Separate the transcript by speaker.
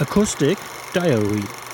Speaker 1: Acoustic Diary.